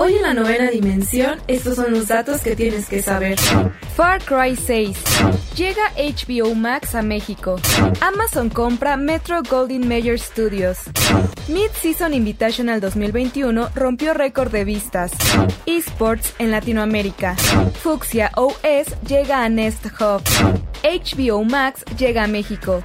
Hoy en la novena dimensión, estos son los datos que tienes que saber. Far Cry 6. Llega HBO Max a México. Amazon compra Metro Golden Mayer Studios. Mid-Season Invitational 2021 rompió récord de vistas. Esports en Latinoamérica. Fuxia OS llega a Nest Hub. HBO Max llega a México.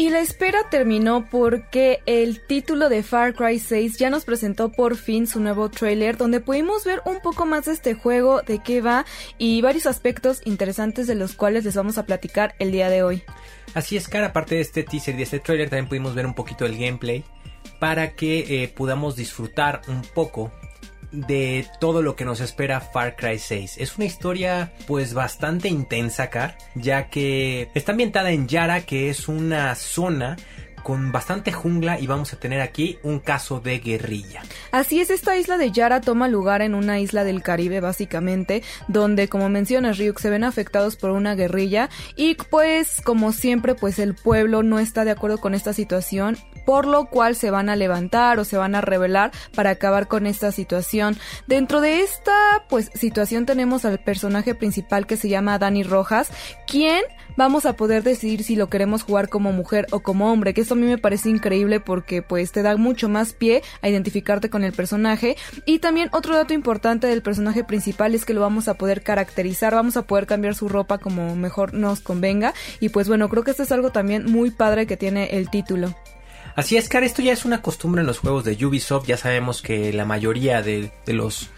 Y la espera terminó porque el título de Far Cry 6 ya nos presentó por fin su nuevo trailer donde pudimos ver un poco más de este juego, de qué va y varios aspectos interesantes de los cuales les vamos a platicar el día de hoy. Así es, cara, aparte de este teaser y de este trailer también pudimos ver un poquito del gameplay para que eh, podamos disfrutar un poco de todo lo que nos espera Far Cry 6. Es una historia pues bastante intensa, Car, ya que está ambientada en Yara, que es una zona con bastante jungla y vamos a tener aquí un caso de guerrilla. Así es, esta isla de Yara toma lugar en una isla del Caribe básicamente, donde como mencionas Ryuk se ven afectados por una guerrilla y pues como siempre pues el pueblo no está de acuerdo con esta situación por lo cual se van a levantar o se van a rebelar para acabar con esta situación. Dentro de esta pues situación tenemos al personaje principal que se llama Dani Rojas, quien vamos a poder decidir si lo queremos jugar como mujer o como hombre, que esto a mí me parece increíble porque pues te da mucho más pie a identificarte con el personaje y también otro dato importante del personaje principal es que lo vamos a poder caracterizar, vamos a poder cambiar su ropa como mejor nos convenga y pues bueno, creo que esto es algo también muy padre que tiene el título. Así es, Car, esto ya es una costumbre en los juegos de Ubisoft. Ya sabemos que la mayoría de, los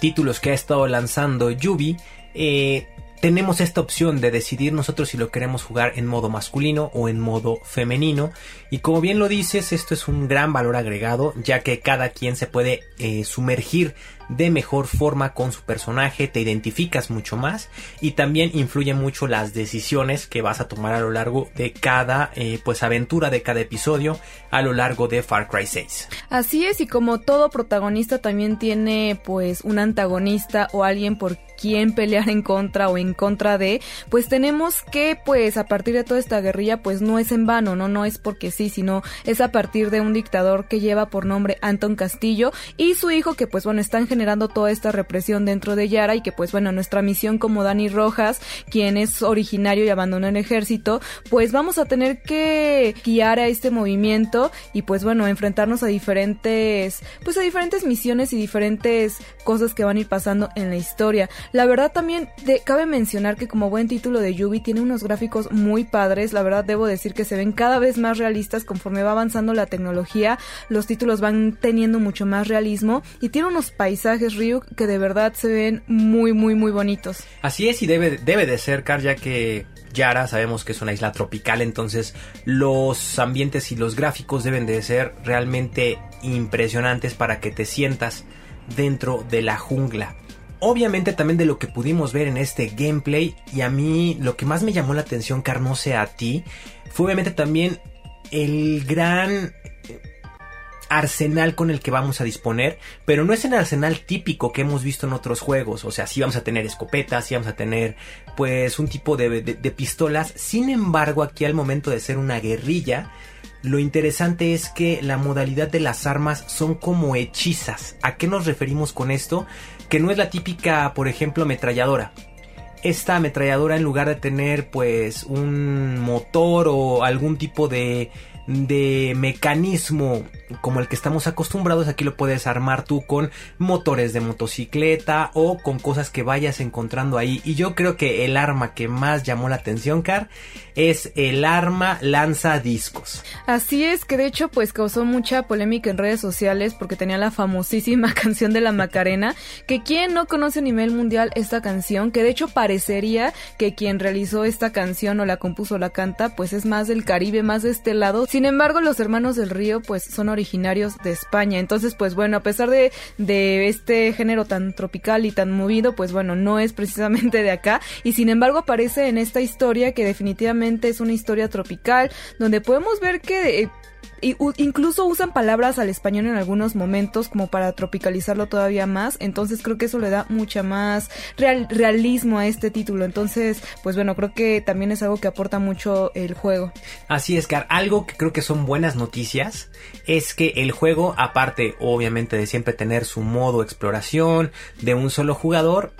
títulos que ha estado lanzando Ubi eh, tenemos esta opción de decidir nosotros si lo queremos jugar en modo masculino o en modo femenino. Y como bien lo dices, esto es un gran valor agregado, ya que cada quien se puede eh, sumergir de mejor forma con su personaje, te identificas mucho más y también influye mucho las decisiones que vas a tomar a lo largo de cada eh, pues aventura de cada episodio a lo largo de Far Cry 6. Así es y como todo protagonista también tiene pues un antagonista o alguien por quien pelear en contra o en contra de, pues tenemos que pues a partir de toda esta guerrilla pues no es en vano, no no es porque sí, sino es a partir de un dictador que lleva por nombre Anton Castillo y su hijo que pues bueno están generando toda esta represión dentro de Yara y que pues bueno, nuestra misión como Dani Rojas, quien es originario y abandonó el ejército, pues vamos a tener que guiar a este movimiento y pues bueno, enfrentarnos a diferentes, pues a diferentes misiones y diferentes cosas que van a ir pasando en la historia. La verdad también cabe mencionar que como buen título de Yubi tiene unos gráficos muy padres, la verdad debo decir que se ven cada vez más realistas conforme va avanzando la tecnología, los títulos van teniendo mucho más realismo y tiene unos paisajes que de verdad se ven muy, muy, muy bonitos. Así es y debe, debe de ser, Car, ya que Yara sabemos que es una isla tropical, entonces los ambientes y los gráficos deben de ser realmente impresionantes para que te sientas dentro de la jungla. Obviamente también de lo que pudimos ver en este gameplay y a mí lo que más me llamó la atención, Car, no sé a ti, fue obviamente también el gran arsenal con el que vamos a disponer, pero no es el arsenal típico que hemos visto en otros juegos, o sea, sí vamos a tener escopetas, sí vamos a tener pues un tipo de, pistolas, sin embargo aquí al momento de ser una guerrilla, lo interesante es que la modalidad de las armas son como hechizas. ¿A qué nos referimos con esto? Que no es la típica, por ejemplo, ametralladora. Esta ametralladora en lugar de tener pues un motor o algún tipo de, de mecanismo como el que estamos acostumbrados, aquí lo puedes armar tú con motores de motocicleta o con cosas que vayas encontrando ahí. Y yo creo que el arma que más llamó la atención, Car, es el arma lanza discos. Así es, que de hecho pues causó mucha polémica en redes sociales porque tenía la famosísima canción de la Macarena, que quien no conoce a nivel mundial esta canción, que de hecho parecería que quien realizó esta canción o la compuso o la canta, pues es más del Caribe, más de este lado. Sin embargo, los hermanos del río pues son originarios de España. Entonces, pues bueno, a pesar de, de este género tan tropical y tan movido, pues bueno, no es precisamente de acá. Y sin embargo aparece en esta historia que definitivamente es una historia tropical, donde podemos ver que... Eh, incluso usan palabras al español en algunos momentos como para tropicalizarlo todavía más, entonces creo que eso le da mucha más realismo a este título, entonces pues bueno, creo que también es algo que aporta mucho el juego. Así es, Car, algo que creo que son buenas noticias es que el juego, aparte obviamente de siempre tener su modo exploración de un solo jugador,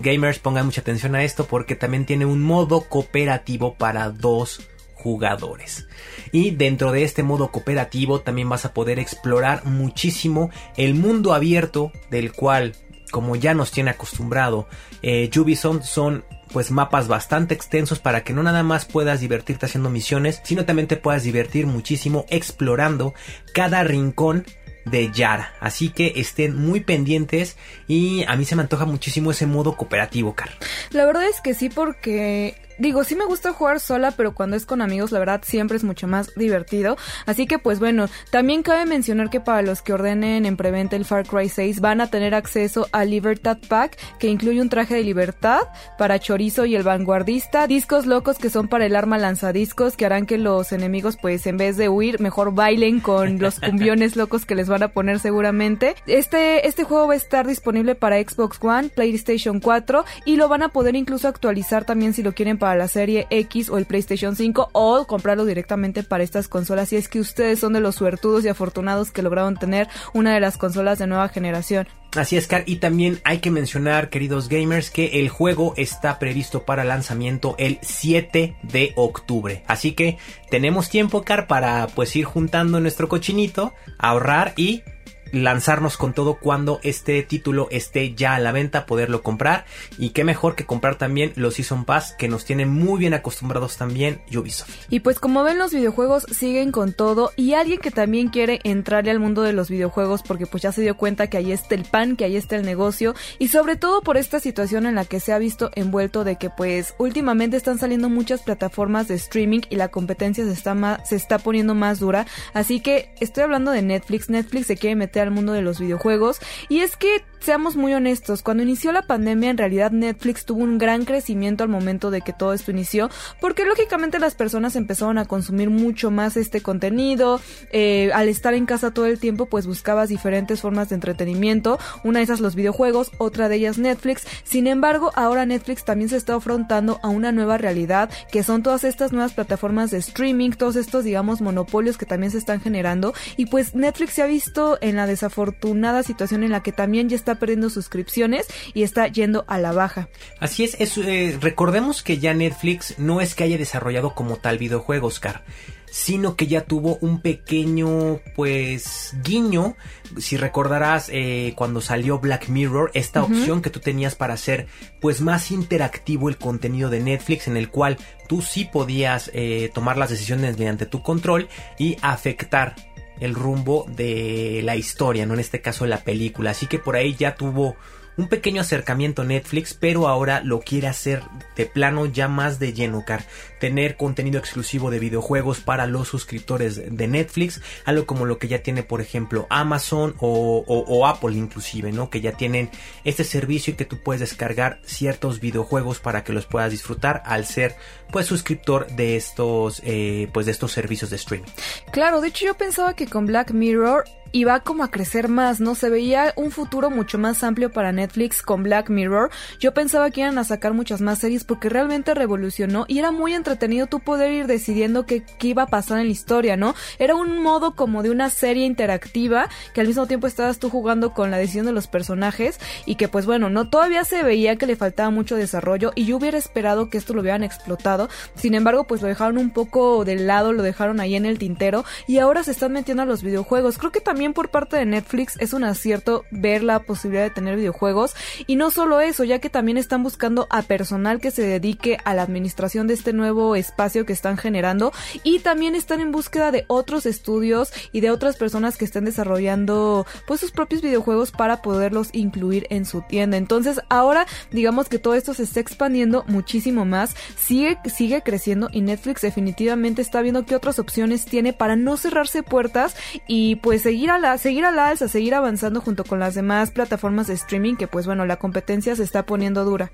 gamers pongan mucha atención a esto porque también tiene un modo cooperativo para dos jugadores. Y dentro de este modo cooperativo también vas a poder explorar muchísimo el mundo abierto del cual, como ya nos tiene acostumbrado, eh, Ubisoft son pues mapas bastante extensos para que no nada más puedas divertirte haciendo misiones, sino también te puedas divertir muchísimo explorando cada rincón de Yara. Así que estén muy pendientes y a mí se me antoja muchísimo ese modo cooperativo, Car. La verdad es que sí, porque digo, sí me gusta jugar sola, pero cuando es con amigos, la verdad, siempre es mucho más divertido. Así que, pues bueno, también cabe mencionar que para los que ordenen en preventa el Far Cry 6 van a tener acceso al Libertad Pack, que incluye un traje de libertad para Chorizo y el Vanguardista, discos locos que son para el arma lanzadiscos, que harán que los enemigos, pues en vez de huir, mejor bailen con los cumbiones locos que les van a poner seguramente. Este, este juego va a estar disponible para Xbox One, PlayStation 4 y lo van a poder incluso actualizar también si lo quieren para la serie X o el PlayStation 5 o comprarlo directamente para estas consolas si es que ustedes son de los suertudos y afortunados que lograron tener una de las consolas de nueva generación. Así es, Car, y también hay que mencionar, queridos gamers, que el juego está previsto para lanzamiento el 7 de octubre. Así que tenemos tiempo, Car, para pues ir juntando nuestro cochinito, ahorrar y lanzarnos con todo cuando este título esté ya a la venta, poderlo comprar. Y qué mejor que comprar también los Season Pass que nos tienen muy bien acostumbrados también Ubisoft. Y pues como ven los videojuegos siguen con todo y alguien que también quiere entrarle al mundo de los videojuegos porque pues ya se dio cuenta que ahí está el pan, que ahí está el negocio y sobre todo por esta situación en la que se ha visto envuelto de que pues últimamente están saliendo muchas plataformas de streaming y la competencia se está, se está poniendo más dura. Así que estoy hablando de Netflix. Netflix se quiere meter al mundo de los videojuegos. Y es que, seamos muy honestos, cuando inició la pandemia en realidad Netflix tuvo un gran crecimiento al momento de que todo esto inició, porque lógicamente las personas empezaron a consumir mucho más este contenido. Eh, al estar en casa todo el tiempo, pues buscabas diferentes formas de entretenimiento. Una de esas los videojuegos, otra de ellas Netflix. Sin embargo, ahora Netflix también se está afrontando a una nueva realidad, que son todas estas nuevas plataformas de streaming, todos estos, digamos, monopolios que también se están generando. Y pues Netflix se ha visto en la desafortunada situación en la que también ya está perdiendo suscripciones y está yendo a la baja. Así es, eh, recordemos que ya Netflix no es que haya desarrollado como tal videojuegos, Car sino que ya tuvo un pequeño pues guiño si recordarás eh, cuando salió Black Mirror esta opción que tú tenías para hacer pues más interactivo el contenido de Netflix en el cual tú sí podías eh, tomar las decisiones mediante tu control y afectar el rumbo de la historia, no en este caso la película. Así que por ahí ya tuvo un pequeño acercamiento Netflix, pero ahora lo quiere hacer de plano ya más de lleno, car. Tener contenido exclusivo de videojuegos para los suscriptores de Netflix, algo como lo que ya tiene, por ejemplo, Amazon o, Apple inclusive, ¿no? Que ya tienen este servicio y que tú puedes descargar ciertos videojuegos para que los puedas disfrutar al ser, pues, suscriptor de estos, eh, pues, de estos servicios de streaming. Claro, de hecho yo pensaba que con Black Mirror y va como a crecer más, ¿no? Se veía un futuro mucho más amplio para Netflix con Black Mirror. Yo pensaba que iban a sacar muchas más series porque realmente revolucionó y era muy entretenido tú poder ir decidiendo qué, qué iba a pasar en la historia, ¿no? Era un modo como de una serie interactiva que al mismo tiempo estabas tú jugando con la decisión de los personajes y que pues bueno, no todavía se veía que le faltaba mucho desarrollo y yo hubiera esperado que esto lo hubieran explotado. Sin embargo, pues lo dejaron un poco de lado, lo dejaron ahí en el tintero y ahora se están metiendo a los videojuegos. Creo que también por parte de Netflix es un acierto ver la posibilidad de tener videojuegos. Y no solo eso, ya que también están buscando a personal que se dedique a la administración de este nuevo espacio que están generando. Y también están en búsqueda de otros estudios y de otras personas que estén desarrollando pues sus propios videojuegos para poderlos incluir en su tienda. Entonces ahora digamos que todo esto se está expandiendo muchísimo más, sigue, sigue creciendo y Netflix definitivamente está viendo qué otras opciones tiene para no cerrarse puertas y pues seguir a la, seguir a la alza, seguir avanzando junto con las demás plataformas de streaming que pues bueno la competencia se está poniendo dura.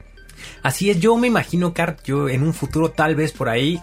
Así es, yo me imagino, Cart, yo en un futuro tal vez por ahí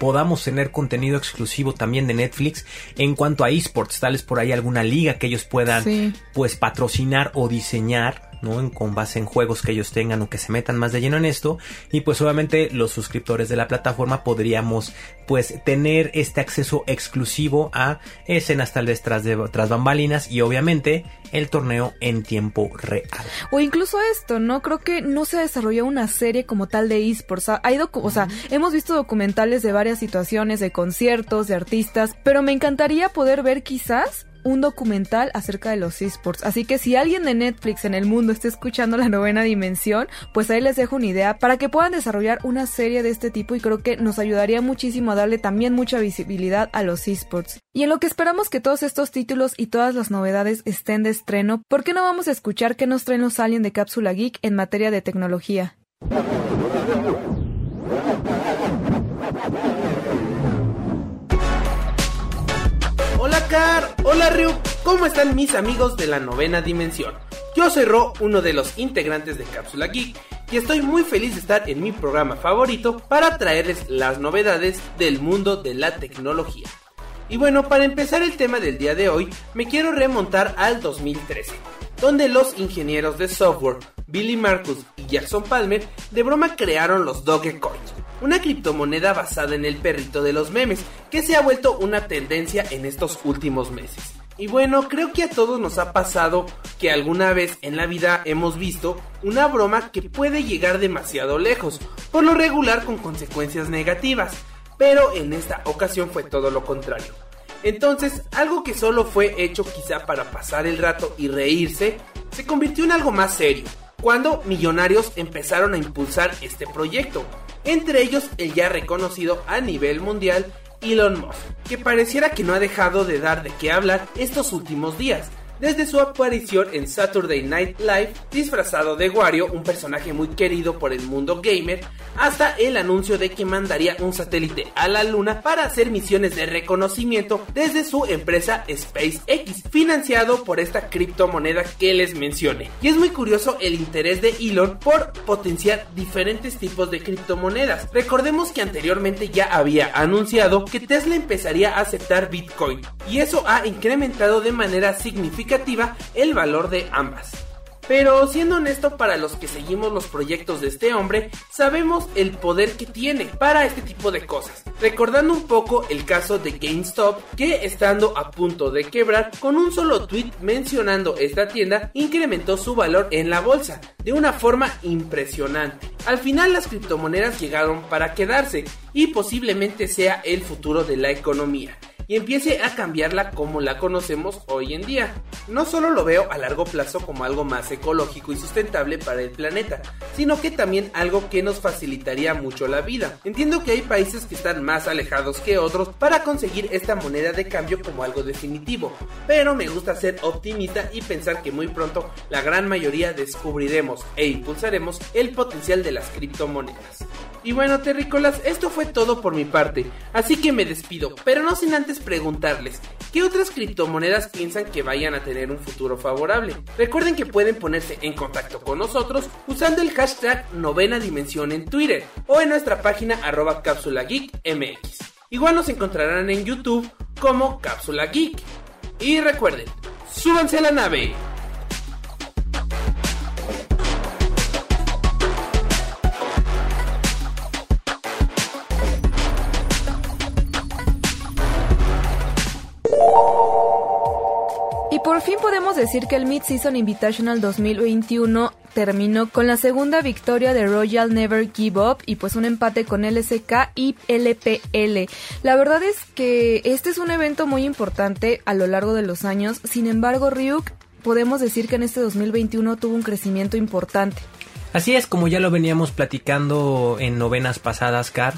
podamos tener contenido exclusivo también de Netflix en cuanto a esports, tal vez por ahí alguna liga que ellos puedan Sí. pues patrocinar o diseñar ¿no? En, con base en juegos que ellos tengan o que se metan más de lleno en esto y pues obviamente los suscriptores de la plataforma podríamos pues tener este acceso exclusivo a escenas tal vez tras, de, tras bambalinas y obviamente el torneo en tiempo real. O incluso esto, ¿no? Creo que no se desarrolló una serie como tal de esports. Ha ido, o sea, hemos visto documentales de varias situaciones, de conciertos, de artistas, pero me encantaría poder ver quizás un documental acerca de los esports. Así que si alguien de Netflix en el mundo está escuchando la novena dimensión, pues ahí les dejo una idea para que puedan desarrollar una serie de este tipo y creo que nos ayudaría muchísimo a darle también mucha visibilidad a los esports. Y en lo que esperamos que todos estos títulos y todas las novedades estén de estreno, ¿por qué no vamos a escuchar qué nos traen los Alien de Cápsula Geek en materia de tecnología? Hola Ryu, ¿cómo están mis amigos de la novena dimensión? Yo soy Ro, uno de los integrantes de Cápsula Geek, y estoy muy feliz de estar en mi programa favorito para traerles las novedades del mundo de la tecnología. Y bueno, para empezar el tema del día de hoy, me quiero remontar al 2013, donde los ingenieros de software Billy Marcus y Jackson Palmer de broma crearon los Dogecoins, una criptomoneda basada en el perrito de los memes que se ha vuelto una tendencia en estos últimos meses. Y bueno, creo que a todos nos ha pasado que alguna vez en la vida hemos visto una broma que puede llegar demasiado lejos, por lo regular con consecuencias negativas, pero en esta ocasión fue todo lo contrario. Entonces, algo que solo fue hecho quizá para pasar el rato y reírse, se convirtió en algo más serio, cuando millonarios empezaron a impulsar este proyecto, entre ellos el ya reconocido a nivel mundial Elon Musk, que pareciera que no ha dejado de dar de qué hablar estos últimos días, desde su aparición en Saturday Night Live disfrazado de Wario, un personaje muy querido por el mundo gamer, hasta el anuncio de que mandaría un satélite a la luna para hacer misiones de reconocimiento desde su empresa SpaceX, financiado por esta criptomoneda que les mencioné. Y es muy curioso el interés de Elon por potenciar diferentes tipos de criptomonedas. Recordemos que anteriormente ya había anunciado que Tesla empezaría a aceptar Bitcoin, y eso ha incrementado de manera significativa el valor de ambas. Pero siendo honesto para los que seguimos los proyectos de este hombre, sabemos el poder que tiene para este tipo de cosas. Recordando un poco el caso de GameStop, que estando a punto de quebrar, con un solo tweet mencionando esta tienda, incrementó su valor en la bolsa de una forma impresionante. Al final las criptomonedas llegaron para quedarse y posiblemente sea el futuro de la economía y empiece a cambiarla como la conocemos hoy en día. No solo lo veo a largo plazo como algo más ecológico y sustentable para el planeta, sino que también algo que nos facilitaría mucho la vida. Entiendo que hay países que están más alejados que otros para conseguir esta moneda de cambio como algo definitivo, pero me gusta ser optimista y pensar que muy pronto la gran mayoría descubriremos e impulsaremos el potencial de las criptomonedas. Y bueno, terrícolas, esto fue todo por mi parte, así que me despido, pero no sin antes preguntarles, ¿qué otras criptomonedas piensan que vayan a tener un futuro favorable? Recuerden que pueden ponerse en contacto con nosotros usando el hashtag novena dimensión en Twitter o en nuestra página arroba cápsula geek. Igual nos encontrarán en YouTube como Cápsula Geek. Y recuerden, súbanse a la nave. Por fin podemos decir que el Mid-Season Invitational 2021 terminó con la segunda victoria de Royal Never Give Up y pues un empate con LSK y LPL. La verdad es que este es un evento muy importante a lo largo de los años, sin embargo Ryuk podemos decir que en este 2021 tuvo un crecimiento importante. Así es, como ya lo veníamos platicando en novenas pasadas, Car,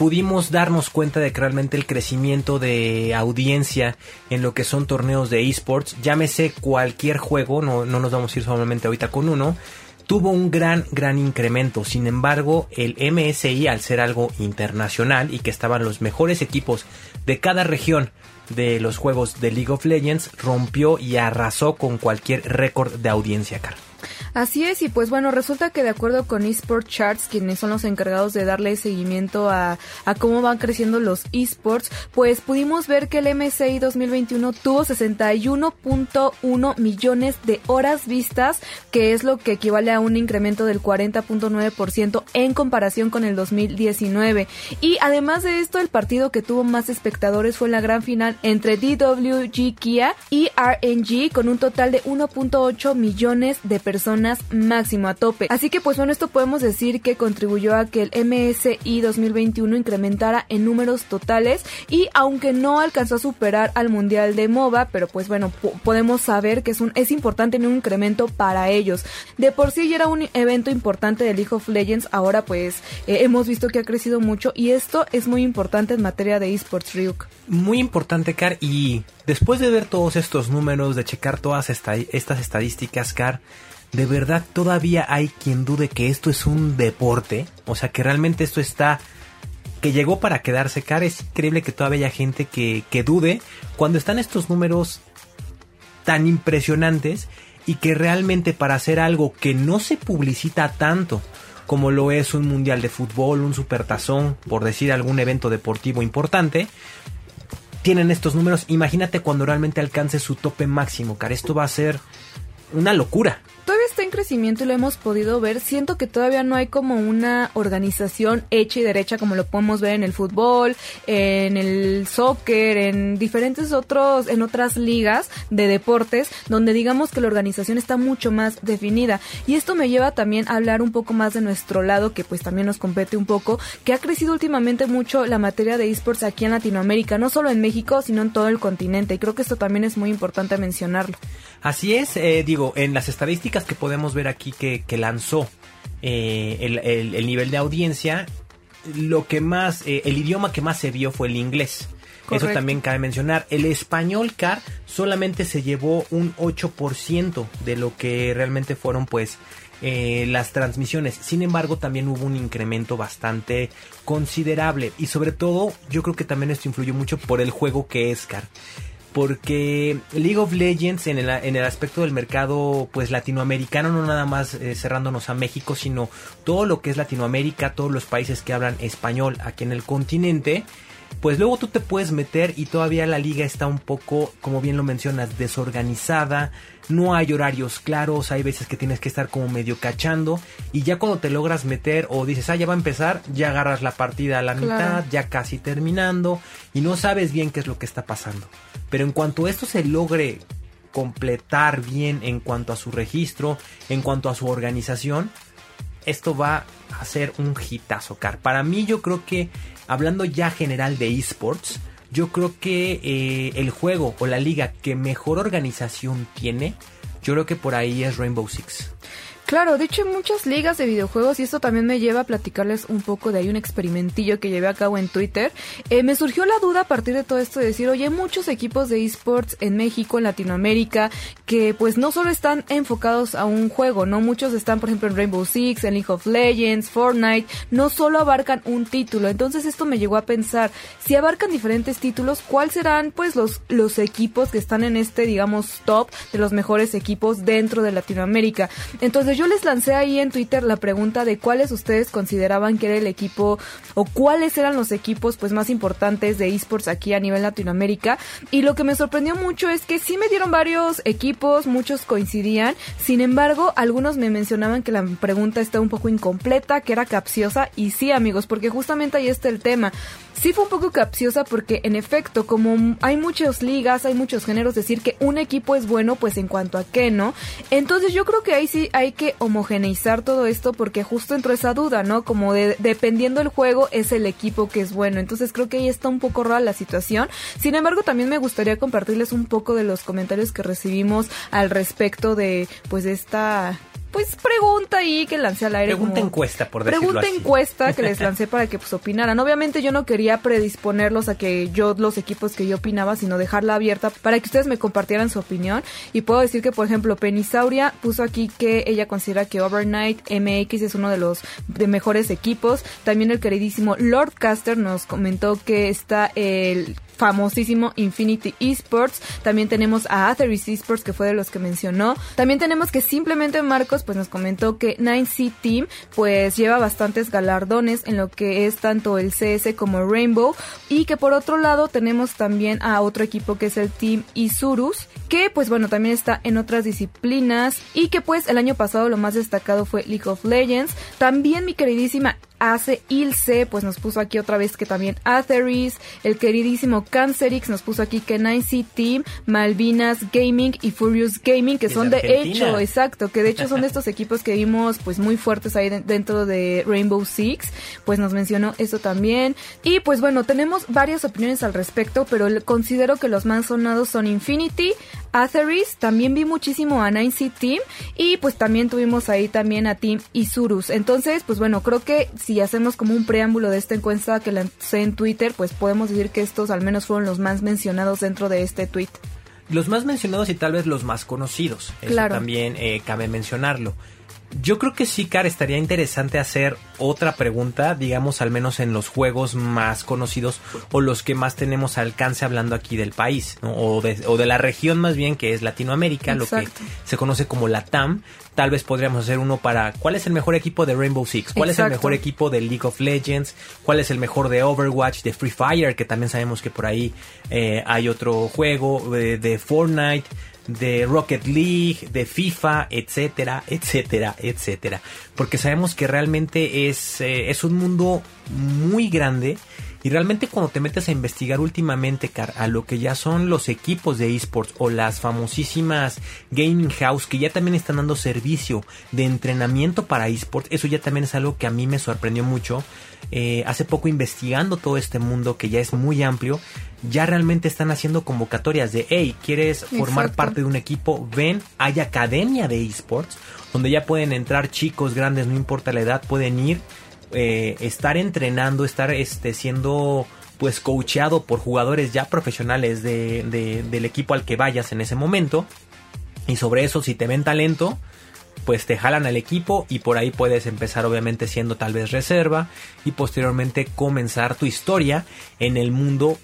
pudimos darnos cuenta de que realmente el crecimiento de audiencia en lo que son torneos de esports, llámese cualquier juego, no, no nos vamos a ir solamente ahorita con uno, tuvo un gran, gran incremento. Sin embargo, el MSI, al ser algo internacional y que estaban los mejores equipos de cada región de los juegos de League of Legends, rompió y arrasó con cualquier récord de audiencia, Car. Así es, y pues bueno, resulta que de acuerdo con eSport Charts, quienes son los encargados de darle seguimiento a, a cómo van creciendo los esports, pues pudimos ver que el MSI 2021 tuvo 61.1 millones de horas vistas, que es lo que equivale a un incremento del 40.9% en comparación con el 2019. Y además de esto, el partido que tuvo más espectadores fue la gran final entre DWG Kia y RNG con un total de 1.8 millones de personas máximo a tope. Así que pues bueno, esto podemos decir que contribuyó a que el MSI 2021 incrementara en números totales y aunque no alcanzó a superar al Mundial de MOBA, pero pues bueno, podemos saber que es un es importante un incremento para ellos. De por sí ya era un evento importante de League of Legends, ahora pues eh, hemos visto que ha crecido mucho y esto es muy importante en materia de esports Ryuk. Muy importante, Car, y después de ver todos estos números, de checar todas esta estas estadísticas, Car, ¿de verdad todavía hay quien dude que esto es un deporte? O sea, que realmente esto está... que llegó para quedarse, Car. Es increíble que todavía haya gente que, que dude cuando están estos números tan impresionantes y que realmente para hacer algo que no se publicita tanto como lo es un mundial de fútbol, un supertazón, por decir algún evento deportivo importante, tienen estos números. Imagínate cuando realmente alcance su tope máximo, Car. Esto va a ser una locura está en crecimiento y lo hemos podido ver. Siento que todavía no hay como una organización hecha y derecha como lo podemos ver en el fútbol, en el soccer, en diferentes otros, en otras ligas de deportes, donde digamos que la organización está mucho más definida. Y esto me lleva también a hablar un poco más de nuestro lado, que pues también nos compete un poco, que ha crecido últimamente mucho la materia de esports aquí en Latinoamérica, no solo en México, sino en todo el continente. Y creo que esto también es muy importante mencionarlo. Así es, eh, digo, en las estadísticas que podemos ver aquí que, que lanzó eh, el, el, el, nivel de audiencia, lo que más, eh, el idioma que más se vio fue el inglés. Correcto. Eso también cabe mencionar. El español CAR solamente se llevó un 8% de lo que realmente fueron pues eh, las transmisiones. Sin embargo, también hubo un incremento bastante considerable. Y sobre todo, yo creo que también esto influyó mucho por el juego que es CAR porque League of Legends en el, en el, aspecto del mercado pues latinoamericano no nada más eh, cerrándonos a México sino todo lo que es Latinoamérica todos los países que hablan español aquí en el continente pues luego tú te puedes meter y todavía la liga está un poco, como bien lo mencionas, desorganizada, no hay horarios claros, hay veces que tienes que estar como medio cachando y ya cuando te logras meter o dices, ah, ya va a empezar, ya agarras la partida a la claro. mitad, ya casi terminando y no sabes bien qué es lo que está pasando. Pero en cuanto esto se logre completar bien en cuanto a su registro, en cuanto a su organización, esto va a ser un hitazo, Car. Para mí yo creo que, hablando ya general de esports, yo creo que eh, el juego o la liga que mejor organización tiene, yo creo que por ahí es Rainbow Six. Claro, de hecho hay muchas ligas de videojuegos y esto también me lleva a platicarles un poco de ahí un experimentillo que llevé a cabo en Twitter. Eh, me surgió la duda a partir de todo esto de decir, oye, muchos equipos de esports en México, en Latinoamérica, que pues no solo están enfocados a un juego, ¿no? Muchos están, por ejemplo, en Rainbow Six, en League of Legends, Fortnite, no solo abarcan un título. Entonces esto me llegó a pensar, si abarcan diferentes títulos, ¿cuáles serán pues los, los equipos que están en este, digamos, top de los mejores equipos dentro de Latinoamérica? Entonces yo les lancé ahí en Twitter la pregunta de cuáles ustedes consideraban que era el equipo o cuáles eran los equipos pues más importantes de esports aquí a nivel Latinoamérica y lo que me sorprendió mucho es que sí me dieron varios equipos, muchos coincidían, sin embargo algunos me mencionaban que la pregunta está un poco incompleta, que era capciosa y sí amigos, porque justamente ahí está el tema. Sí fue un poco capciosa porque en efecto, como hay muchas ligas, hay muchos géneros, decir que un equipo es bueno, pues en cuanto a qué, ¿no? Entonces yo creo que ahí sí hay que homogeneizar todo esto porque justo entró esa duda, ¿no? Como de, dependiendo del juego es el equipo que es bueno. Entonces creo que ahí está un poco rara la situación. Sin embargo, también me gustaría compartirles un poco de los comentarios que recibimos al respecto de pues esta pues pregunta ahí que lancé al aire. Pregunta encuesta, por decirlo Pregunta encuesta que les lancé para que pues opinaran. Obviamente yo no quería predisponerlos a que yo los equipos que yo opinaba, sino dejarla abierta para que ustedes me compartieran su opinión. Y puedo decir que, por ejemplo, Penisauria puso aquí que ella considera que Overnight MX es uno de los de mejores equipos. También el queridísimo Lord Caster nos comentó que está el famosísimo Infinity Esports. También tenemos a Atheris Esports, que fue de los que mencionó. También tenemos que simplemente Marcos pues nos comentó que 9C Team pues lleva bastantes galardones en lo que es tanto el CS como Rainbow. Y que por otro lado tenemos también a otro equipo que es el Team Isurus, que pues bueno también está en otras disciplinas. Y que pues el año pasado lo más destacado fue League of Legends. También mi queridísima hace Ilse, pues nos puso aquí otra vez que también Atheris, el queridísimo Cancerix nos puso aquí que 9C Team, Malvinas Gaming y Furious Gaming, que son de, hecho, exacto, que de hecho son de estos equipos que vimos pues muy fuertes ahí dentro de Rainbow Six, pues nos mencionó eso también. Y pues bueno, tenemos varias opiniones al respecto, pero considero que los más sonados son Infinity, Atheris, también vi muchísimo a 9C Team y pues también tuvimos ahí también a Team Isurus. Entonces, pues bueno, creo que si hacemos como un preámbulo de esta encuesta que lancé en Twitter, pues podemos decir que estos al menos fueron los más mencionados dentro de este tweet. Los más mencionados y tal vez los más conocidos. Eso Claro. también eh, cabe mencionarlo. Yo creo que sí, Car, estaría interesante hacer otra pregunta, digamos al menos en los juegos más conocidos o los que más tenemos alcance hablando aquí del país, ¿no? o, de, o de la región más bien que es Latinoamérica, lo que se conoce como la TAM. Tal vez podríamos hacer uno para cuál es el mejor equipo de Rainbow Six, cuál es el mejor equipo de League of Legends, cuál es el mejor de Overwatch, de Free Fire, que también sabemos que por ahí eh, hay otro juego, eh, de Fortnite, de Rocket League, de FIFA, etcétera, etcétera, etcétera. Porque sabemos que realmente es, eh, es un mundo muy grande y realmente cuando te metes a investigar últimamente Car, a lo que ya son los equipos de esports o las famosísimas gaming house que ya también están dando servicio de entrenamiento para esports, eso ya también es algo que a mí me sorprendió mucho. Eh, hace poco investigando todo este mundo que ya es muy amplio, ya realmente están haciendo convocatorias de, hey, ¿quieres formar Exacto. parte de un equipo? Ven, hay academia de esports donde ya pueden entrar chicos grandes, no importa la edad, pueden ir, eh, estar entrenando, estar este, siendo pues coacheado por jugadores ya profesionales de, de- del equipo al que vayas en ese momento. Y sobre eso, si te ven talento, pues te jalan al equipo y por ahí puedes empezar obviamente siendo tal vez reserva y posteriormente comenzar tu historia en el mundo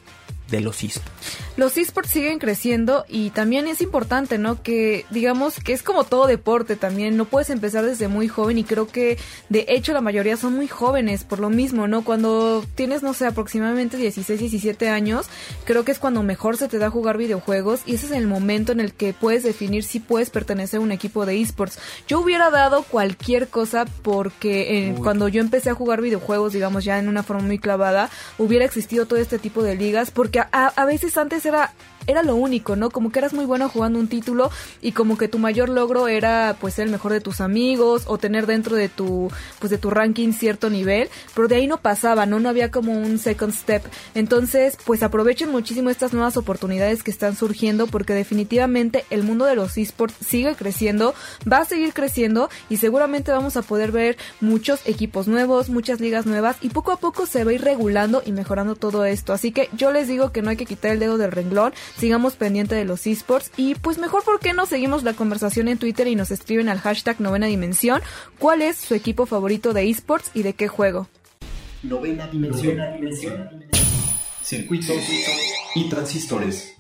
de los esports. Los esports siguen creciendo y también es importante, ¿no? Que digamos que es como todo deporte también, no puedes empezar desde muy joven y creo que de hecho la mayoría son muy jóvenes por lo mismo, ¿no? Cuando tienes, no sé, aproximadamente 16, 17 años, creo que es cuando mejor se te da jugar videojuegos y ese es el momento en el que puedes definir si puedes pertenecer a un equipo de esports. Yo hubiera dado cualquier cosa porque eh, cuando yo empecé a jugar videojuegos, digamos ya en una forma muy clavada, hubiera existido todo este tipo de ligas porque a, a veces antes era era lo único, ¿no? Como que eras muy bueno jugando un título y como que tu mayor logro era pues ser el mejor de tus amigos o tener dentro de tu pues de tu ranking cierto nivel, pero de ahí no pasaba, ¿no? No había como un second step. Entonces, pues aprovechen muchísimo estas nuevas oportunidades que están surgiendo porque definitivamente el mundo de los esports sigue creciendo, va a seguir creciendo y seguramente vamos a poder ver muchos equipos nuevos, muchas ligas nuevas y poco a poco se va a ir regulando y mejorando todo esto. Así que yo les digo que no hay que quitar el dedo del renglón, sigamos pendiente de los esports y pues mejor por qué no seguimos la conversación en Twitter y nos escriben al hashtag novena dimensión cuál es su equipo favorito de esports y de qué juego. Novena dimensión. Circuitos y transistores.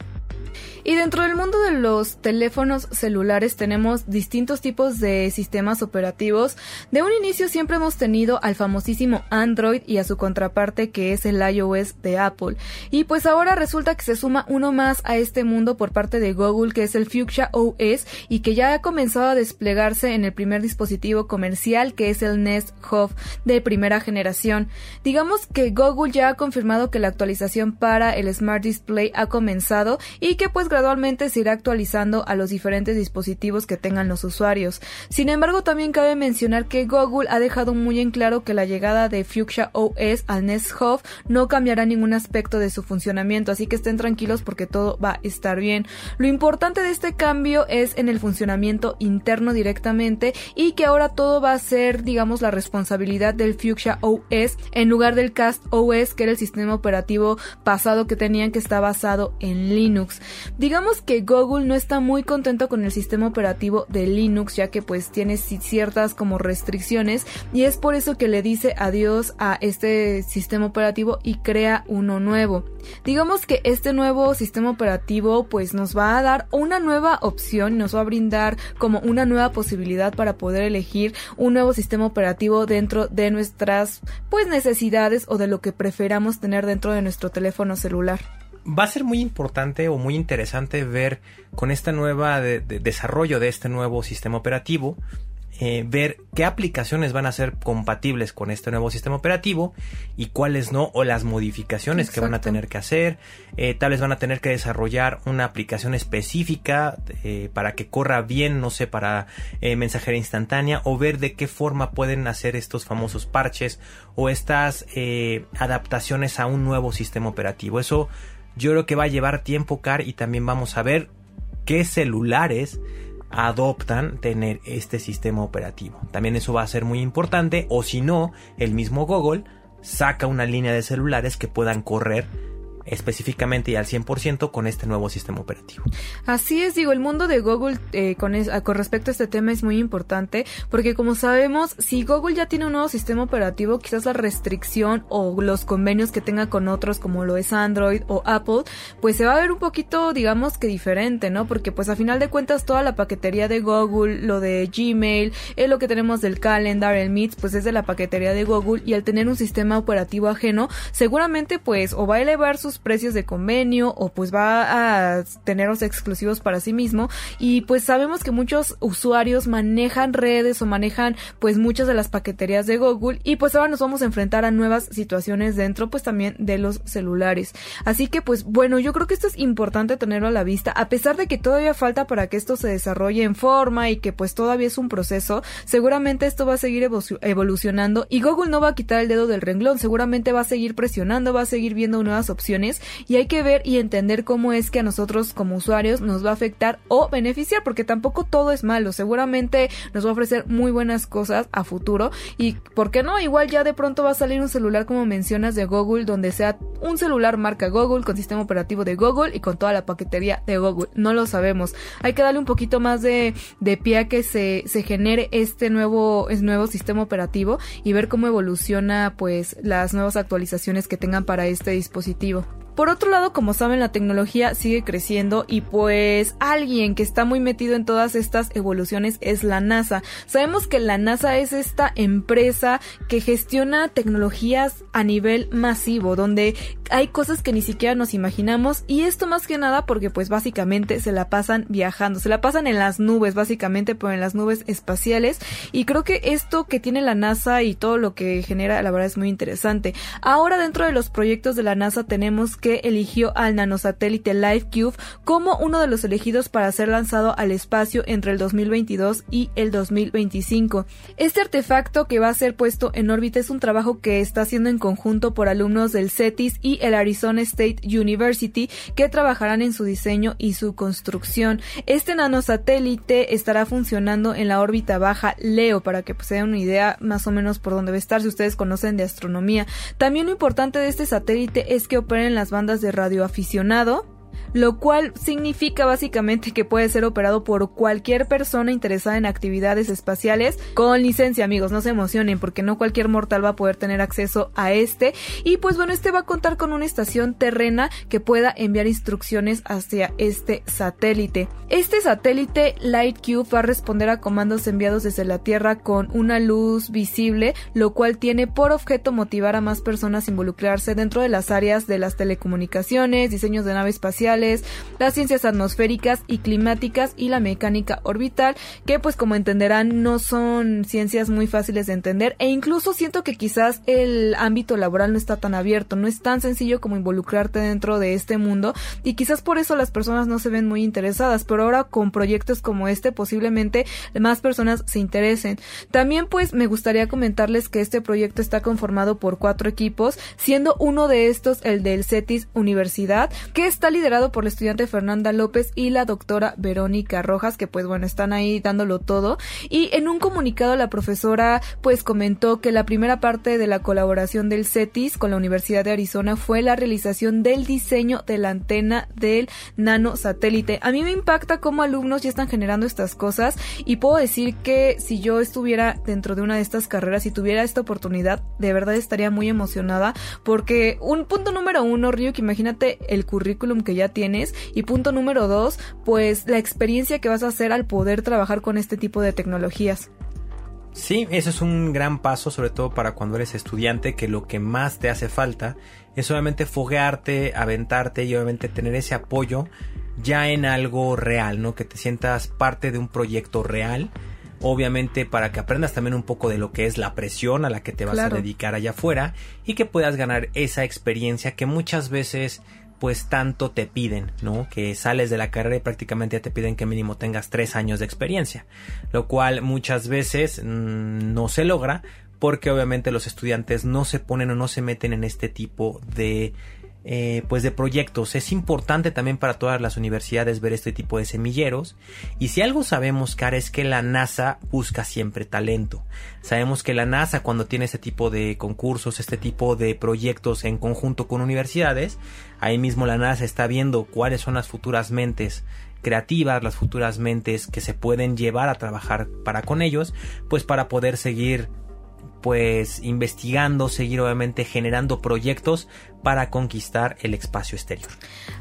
Y dentro del mundo de los teléfonos celulares tenemos distintos tipos de sistemas operativos. De un inicio siempre hemos tenido al famosísimo Android y a su contraparte que es el iOS de Apple. Y pues ahora resulta que se suma uno más a este mundo por parte de Google que es el Fuchsia OS y que ya ha comenzado a desplegarse en el primer dispositivo comercial que es el Nest Hub de primera generación. Digamos que Google ya ha confirmado que la actualización para el Smart Display ha comenzado y que pues gradualmente se irá actualizando a los diferentes dispositivos que tengan los usuarios. Sin embargo, también cabe mencionar que Google ha dejado muy en claro que la llegada de Fuchsia OS al Nest Hub no cambiará ningún aspecto de su funcionamiento, así que estén tranquilos porque todo va a estar bien. Lo importante de este cambio es en el funcionamiento interno directamente y que ahora todo va a ser, digamos, la responsabilidad del Fuchsia OS en lugar del Cast OS, que era el sistema operativo pasado que tenían que está basado en Linux. Digamos que Google no está muy contento con el sistema operativo de Linux, ya que pues tiene ciertas como restricciones y es por eso que le dice adiós a este sistema operativo y crea uno nuevo. Digamos que este nuevo sistema operativo pues nos va a dar una nueva opción, nos va a brindar como una nueva posibilidad para poder elegir un nuevo sistema operativo dentro de nuestras pues necesidades o de lo que preferamos tener dentro de nuestro teléfono celular va a ser muy importante o muy interesante ver con esta nueva desarrollo de este nuevo sistema operativo eh, ver qué aplicaciones van a ser compatibles con este nuevo sistema operativo y cuáles no, o las modificaciones que van a tener que hacer. Eh, tal vez van a tener que desarrollar una aplicación específica eh, para que corra bien, no sé, para mensajería instantánea, o ver de qué forma pueden hacer estos famosos parches o estas adaptaciones a un nuevo sistema operativo. Eso yo creo que va a llevar tiempo, Car, y también vamos a ver qué celulares adoptan tener este sistema operativo. También eso va a ser muy importante o si no, el mismo Google saca una línea de celulares que puedan correr específicamente y al 100% con este nuevo sistema operativo. Así es, digo, el mundo de Google eh, con, con respecto a este tema es muy importante porque como sabemos, si Google ya tiene un nuevo sistema operativo, quizás la restricción o los convenios que tenga con otros como lo es Android o Apple, pues se va a ver un poquito, digamos que diferente, ¿no? Porque pues a final de cuentas toda la paquetería de Google, lo de Gmail, es lo que tenemos del Calendar, el Meet, pues es de la paquetería de Google y al tener un sistema operativo ajeno, seguramente pues o va a elevar sus precios de convenio o pues va a tenerlos exclusivos para sí mismo. Y pues sabemos que muchos usuarios manejan redes o manejan pues muchas de las paqueterías de Google y pues ahora nos vamos a enfrentar a nuevas situaciones dentro pues también de los celulares. Así que pues bueno, yo creo que esto es importante tenerlo a la vista. A pesar de que todavía falta para que esto se desarrolle en forma y que pues todavía es un proceso, seguramente esto va a seguir evolucionando y Google no va a quitar el dedo del renglón, seguramente va a seguir presionando, va a seguir viendo nuevas opciones y hay que ver y entender cómo es que a nosotros como usuarios nos va a afectar o beneficiar porque tampoco todo es malo, seguramente nos va a ofrecer muy buenas cosas a futuro y por qué no, igual ya de pronto va a salir un celular como mencionas de Google donde sea un celular marca Google con sistema operativo de Google y con toda la paquetería de Google, no lo sabemos, hay que darle un poquito más de, de pie a que se, se genere este nuevo, este nuevo sistema operativo y ver cómo evoluciona pues las nuevas actualizaciones que tengan para este dispositivo. Por otro lado, como saben, la tecnología sigue creciendo y pues alguien que está muy metido en todas estas evoluciones es la NASA. Sabemos que la NASA es esta empresa que gestiona tecnologías a nivel masivo, donde hay cosas que ni siquiera nos imaginamos y esto más que nada porque pues básicamente se la pasan viajando, se la pasan en las nubes básicamente, pero en las nubes espaciales y creo que esto que tiene la NASA y todo lo que genera la verdad es muy interesante. Ahora dentro de los proyectos de la NASA tenemos que eligió al nanosatélite LiveCube como uno de los elegidos para ser lanzado al espacio entre el 2022 y el 2025. Este artefacto que va a ser puesto en órbita es un trabajo que está haciendo en conjunto por alumnos del CETIS y el Arizona State University que trabajarán en su diseño y su construcción. Este nanosatélite estará funcionando en la órbita baja Leo para que pues, se den una idea más o menos por dónde va a estar si ustedes conocen de astronomía. También lo importante de este satélite es que opera en las bandas de radioaficionado lo cual significa básicamente que puede ser operado por cualquier persona interesada en actividades espaciales con licencia, amigos, no se emocionen porque no cualquier mortal va a poder tener acceso a este y pues bueno, este va a contar con una estación terrena que pueda enviar instrucciones hacia este satélite. Este satélite LightCube va a responder a comandos enviados desde la Tierra con una luz visible, lo cual tiene por objeto motivar a más personas a involucrarse dentro de las áreas de las telecomunicaciones, diseños de naves las ciencias atmosféricas y climáticas y la mecánica orbital, que pues como entenderán no son ciencias muy fáciles de entender e incluso siento que quizás el ámbito laboral no está tan abierto, no es tan sencillo como involucrarte dentro de este mundo y quizás por eso las personas no se ven muy interesadas, pero ahora con proyectos como este posiblemente más personas se interesen. También pues me gustaría comentarles que este proyecto está conformado por cuatro equipos, siendo uno de estos el del CETIS Universidad, que está liderado por la estudiante Fernanda López y la doctora Verónica Rojas, que pues bueno, están ahí dándolo todo. Y en un comunicado la profesora pues comentó que la primera parte de la colaboración del CETIS con la Universidad de Arizona fue la realización del diseño de la antena del nano satélite. A mí me impacta cómo alumnos ya están generando estas cosas y puedo decir que si yo estuviera dentro de una de estas carreras y tuviera esta oportunidad, de verdad estaría muy emocionada porque un punto número uno, Ryuk, imagínate el currículum que ya tienes y punto número dos, pues la experiencia que vas a hacer al poder trabajar con este tipo de tecnologías. Sí, eso es un gran paso, sobre todo para cuando eres estudiante, que lo que más te hace falta es obviamente foguearte, aventarte y obviamente tener ese apoyo ya en algo real, ¿no? Que te sientas parte de un proyecto real. Obviamente para que aprendas también un poco de lo que es la presión a la que te vas a dedicar allá afuera y que puedas ganar esa experiencia que muchas veces pues tanto te piden, ¿no? Que sales de la carrera y prácticamente ya te piden que mínimo tengas tres años de experiencia, lo cual muchas veces mm, no se logra porque obviamente los estudiantes no se ponen o no se meten en este tipo de eh, pues de proyectos. Es importante también para todas las universidades ver este tipo de semilleros. Y si algo sabemos, Cara, es que la NASA busca siempre talento. Sabemos que la NASA cuando tiene este tipo de concursos, este tipo de proyectos en conjunto con universidades, ahí mismo la NASA está viendo cuáles son las futuras mentes creativas, las futuras mentes que se pueden llevar a trabajar para con ellos, pues para poder seguir pues investigando, seguir obviamente generando proyectos para conquistar el espacio exterior.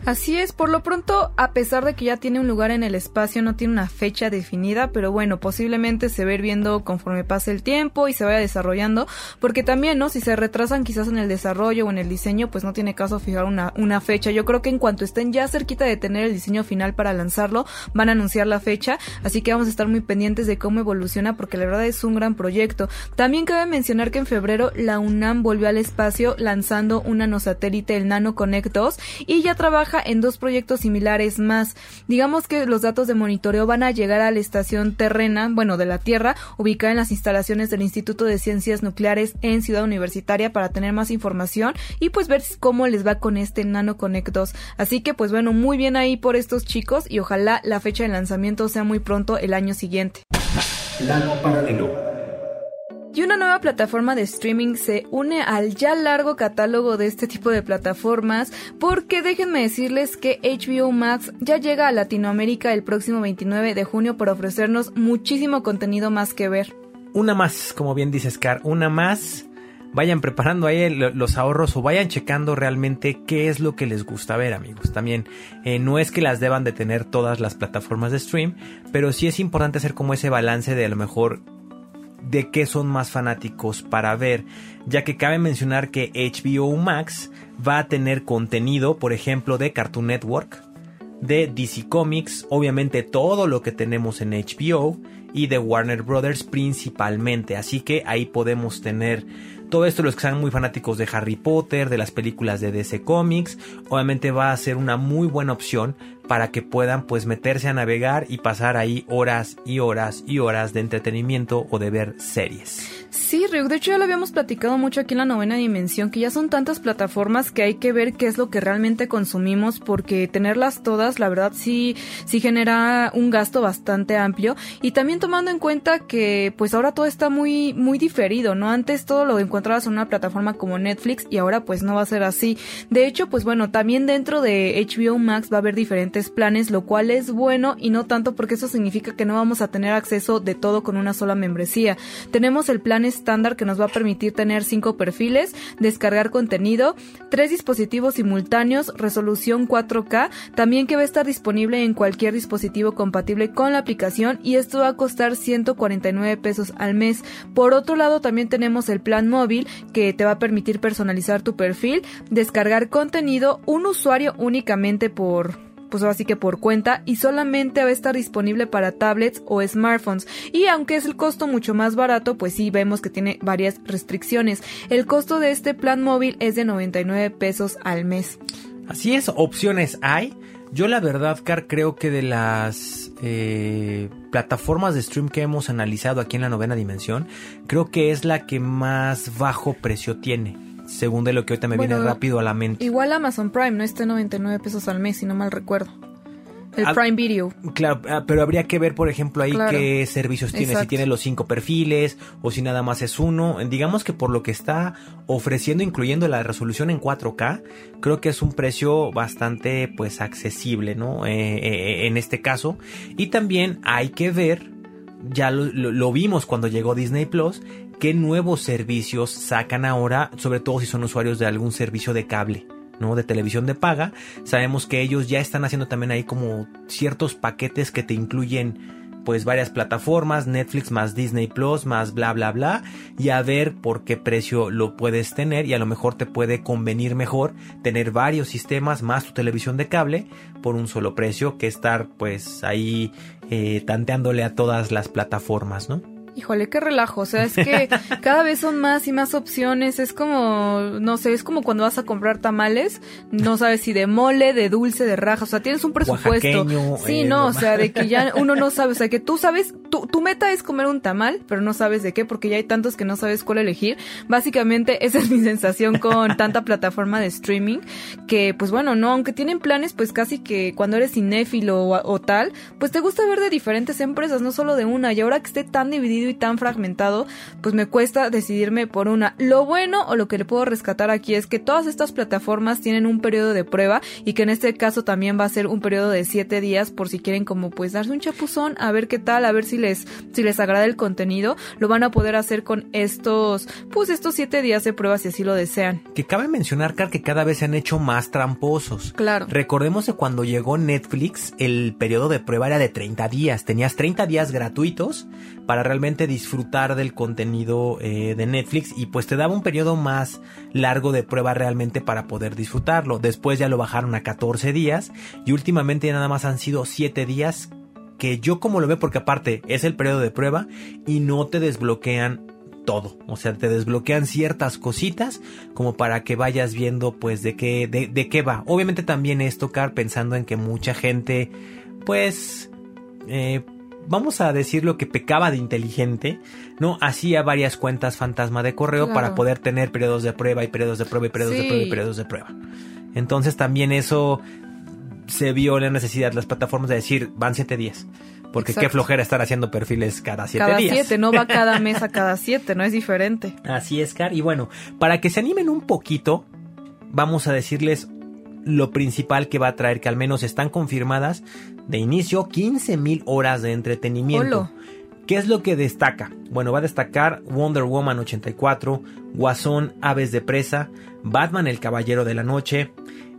Así es, por lo pronto, a pesar de que ya tiene un lugar en el espacio, no tiene una fecha definida, pero bueno, posiblemente se va viendo conforme pase el tiempo y se vaya desarrollando, porque también, ¿no? Si se retrasan quizás en el desarrollo o en el diseño, pues no tiene caso fijar una, una fecha. Yo creo que en cuanto estén ya cerquita de tener el diseño final para lanzarlo, van a anunciar la fecha, así que vamos a estar muy pendientes de cómo evoluciona, porque la verdad es un gran proyecto. También cabe mencionar que en febrero la UNAM volvió al espacio lanzando una satélite, el Nano Connect 2, y ya trabaja en dos proyectos similares más. Digamos que los datos de monitoreo van a llegar a la estación terrena, bueno, de la Tierra, ubicada en las instalaciones del Instituto de Ciencias Nucleares en Ciudad Universitaria para tener más información y pues ver cómo les va con este Nano Connect 2. Así que pues bueno, muy bien ahí por estos chicos y ojalá la fecha de lanzamiento sea muy pronto el año siguiente. Y una nueva plataforma de streaming se une al ya largo catálogo de este tipo de plataformas porque déjenme decirles que HBO Max ya llega a Latinoamérica el próximo 29 de junio para ofrecernos muchísimo contenido más que ver. Una más, como bien dices, Car, una más. Vayan preparando ahí los ahorros o vayan checando realmente qué es lo que les gusta ver, amigos. También eh, no es que las deban de tener todas las plataformas de stream, pero sí es importante hacer como ese balance de a lo mejor de qué son más fanáticos para ver, ya que cabe mencionar que HBO Max va a tener contenido, por ejemplo, de Cartoon Network, de DC Comics, obviamente todo lo que tenemos en HBO y de Warner Brothers principalmente, así que ahí podemos tener todo esto los que sean muy fanáticos de Harry Potter, de las películas de DC Comics, obviamente va a ser una muy buena opción para que puedan pues meterse a navegar y pasar ahí horas y horas y horas de entretenimiento o de ver series. Sí, Ryuk, de hecho ya lo habíamos platicado mucho aquí en la novena dimensión, que ya son tantas plataformas que hay que ver qué es lo que realmente consumimos, porque tenerlas todas, la verdad sí, sí genera un gasto bastante amplio. Y también tomando en cuenta que pues ahora todo está muy, muy diferido, ¿no? Antes todo lo encontrabas en una plataforma como Netflix y ahora pues no va a ser así. De hecho, pues bueno, también dentro de HBO Max va a haber diferentes planes, lo cual es bueno y no tanto porque eso significa que no vamos a tener acceso de todo con una sola membresía. Tenemos el plan estándar que nos va a permitir tener cinco perfiles, descargar contenido, tres dispositivos simultáneos, resolución 4K, también que va a estar disponible en cualquier dispositivo compatible con la aplicación y esto va a costar 149 pesos al mes. Por otro lado, también tenemos el plan móvil que te va a permitir personalizar tu perfil, descargar contenido, un usuario únicamente por pues así que por cuenta y solamente va a estar disponible para tablets o smartphones. Y aunque es el costo mucho más barato, pues sí vemos que tiene varias restricciones. El costo de este plan móvil es de 99 pesos al mes. Así es, opciones hay. Yo la verdad, Car, creo que de las eh, plataformas de stream que hemos analizado aquí en la novena dimensión, creo que es la que más bajo precio tiene según de lo que ahorita me viene rápido a la mente. Igual Amazon Prime, no está 99 pesos al mes, si no mal recuerdo. El Prime Video. Claro, ah, pero habría que ver, por ejemplo, ahí qué servicios tiene, si tiene los cinco perfiles o si nada más es uno. Digamos que por lo que está ofreciendo, incluyendo la resolución en 4K, creo que es un precio bastante, pues, accesible, ¿no? Eh, eh, en este caso. Y también hay que ver, ya lo vimos cuando llegó Disney Plus, qué nuevos servicios sacan ahora, sobre todo si son usuarios de algún servicio de cable. ¿no? de televisión de paga, sabemos que ellos ya están haciendo también ahí como ciertos paquetes que te incluyen pues varias plataformas, Netflix más Disney Plus más bla bla bla y a ver por qué precio lo puedes tener y a lo mejor te puede convenir mejor tener varios sistemas más tu televisión de cable por un solo precio que estar pues ahí eh, tanteándole a todas las plataformas, ¿no? Híjole, qué relajo. O sea, es que cada vez son más y más opciones. Es como, no sé, es como cuando vas a comprar tamales, no sabes si de mole, de dulce, de raja. O sea, tienes un presupuesto. Sí, eh, no, o sea, de que ya uno no sabe. O sea, que tú sabes, tu, tu meta es comer un tamal, pero no sabes de qué, porque ya hay tantos que no sabes cuál elegir. Básicamente, esa es mi sensación con tanta plataforma de streaming. Que, pues bueno, no, aunque tienen planes, pues casi que cuando eres cinéfilo o, o tal, pues te gusta ver de diferentes empresas, no solo de una. Y ahora que esté tan dividido y tan fragmentado, pues me cuesta decidirme por una. Lo bueno o lo que le puedo rescatar aquí es que todas estas plataformas tienen un periodo de prueba y que en este caso también va a ser un periodo de 7 días por si quieren como pues darse un chapuzón, a ver qué tal, a ver si les, si les agrada el contenido, lo van a poder hacer con estos, pues estos 7 días de prueba si así lo desean. Que cabe mencionar, Car, que cada vez se han hecho más tramposos. Claro. Recordemos que cuando llegó Netflix, el periodo de prueba era de 30 días. Tenías 30 días gratuitos para realmente disfrutar del contenido eh, de Netflix y pues te daba un periodo más largo de prueba realmente para poder disfrutarlo. Después ya lo bajaron a 14 días y últimamente nada más han sido 7 días que yo como lo veo porque aparte es el periodo de prueba y no te desbloquean todo, o sea, te desbloquean ciertas cositas como para que vayas viendo pues de qué de, de qué va. Obviamente también es tocar pensando en que mucha gente pues eh, vamos a decir lo que pecaba de inteligente, ¿no? Hacía varias cuentas fantasma de correo para poder tener periodos de prueba y periodos de prueba y periodos de prueba y periodos de prueba. Entonces también eso se vio la necesidad de las plataformas de decir van siete días. Porque qué flojera estar haciendo perfiles cada siete días. Cada siete, no va cada mes a cada siete, no es diferente. Así es, Car. Y bueno, para que se animen un poquito, vamos a decirles lo principal que va a traer, que al menos están confirmadas de inicio 15.000 horas de entretenimiento. ¿Qué es lo que destaca? Bueno, va a destacar Wonder Woman 84, Guasón Aves de Presa, Batman el Caballero de la Noche,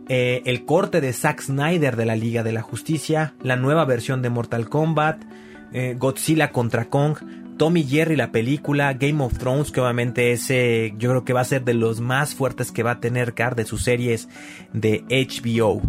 eh, el corte de Zack Snyder de la Liga de la Justicia, la nueva versión de Mortal Kombat, eh, Godzilla contra Kong, Tommy Jerry, la película, Game of Thrones, que obviamente ese yo creo que va a ser de los más fuertes que va a tener Car de sus series de HBO.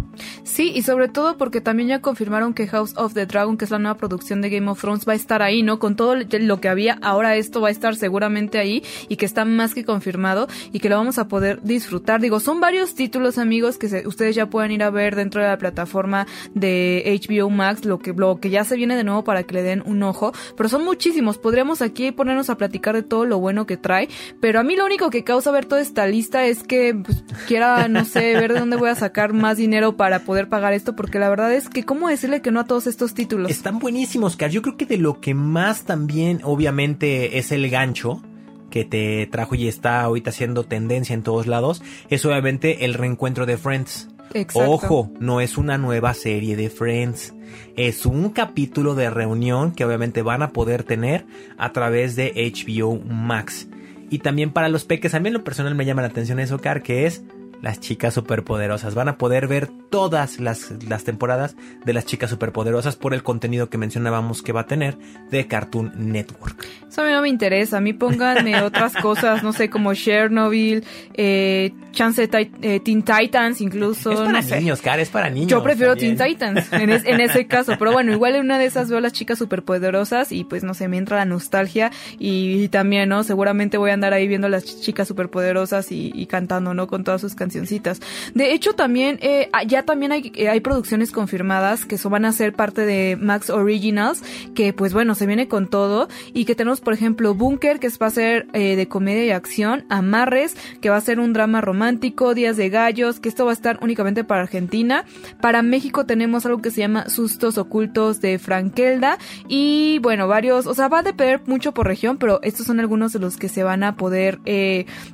Sí, y sobre todo porque también ya confirmaron que House of the Dragon, que es la nueva producción de Game of Thrones, va a estar ahí, ¿no? Con todo lo que había, ahora esto va a estar seguramente ahí y que está más que confirmado y que lo vamos a poder disfrutar. Digo, son varios títulos, amigos, que ustedes ya pueden ir a ver dentro de la plataforma de HBO Max, lo que, lo que ya se viene de nuevo para que le den un ojo, pero son muchísimos. Podríamos aquí ponernos a platicar de todo lo bueno que trae, pero a mí lo único que causa ver toda esta lista es que pues, quiera, no sé, ver de dónde voy a sacar más dinero para poder pagar esto, porque la verdad es que, ¿cómo decirle que no a todos estos títulos? Están buenísimos, Car. Yo creo que de lo que más también, obviamente, es el gancho que te trajo y está ahorita haciendo tendencia en todos lados, es obviamente el reencuentro de Friends. Exacto. Ojo, no es una nueva serie de Friends. Es un capítulo de reunión que obviamente van a poder tener a través de HBO Max. Y también para los peques, a mí en lo personal me llama la atención eso, Car, que es las chicas superpoderosas. Van a poder ver todas las, las, temporadas de las chicas superpoderosas por el contenido que mencionábamos que va a tener de Cartoon Network. Eso a mí no me interesa. A mí pónganme otras cosas, no sé, como Chernobyl, eh, Chance eh, Teen Titans, incluso. Es para no niños, Car, es para niños. Yo prefiero también. Teen Titans en, es- en ese caso. Pero bueno, igual en una de esas veo las chicas superpoderosas y pues no sé, me entra la nostalgia y, y también, ¿no? Seguramente voy a andar ahí viendo las ch- chicas superpoderosas y, y cantando, ¿no? Con todas sus cancioncitas. De hecho, también, eh, ah, ya también hay, eh, hay producciones confirmadas que so- van a ser parte de Max Originals, que pues bueno, se viene con todo y que tenemos, por ejemplo, Bunker, que va a ser eh, de comedia y acción, Amarres, que va a ser un drama romántico, Días de Gallos, que esto va a estar únicamente para Argentina. Para México tenemos algo que se llama Sustos Ocultos de Frankelda y bueno, varios, o sea, va a depender mucho por región, pero estos son algunos de los que se van a poder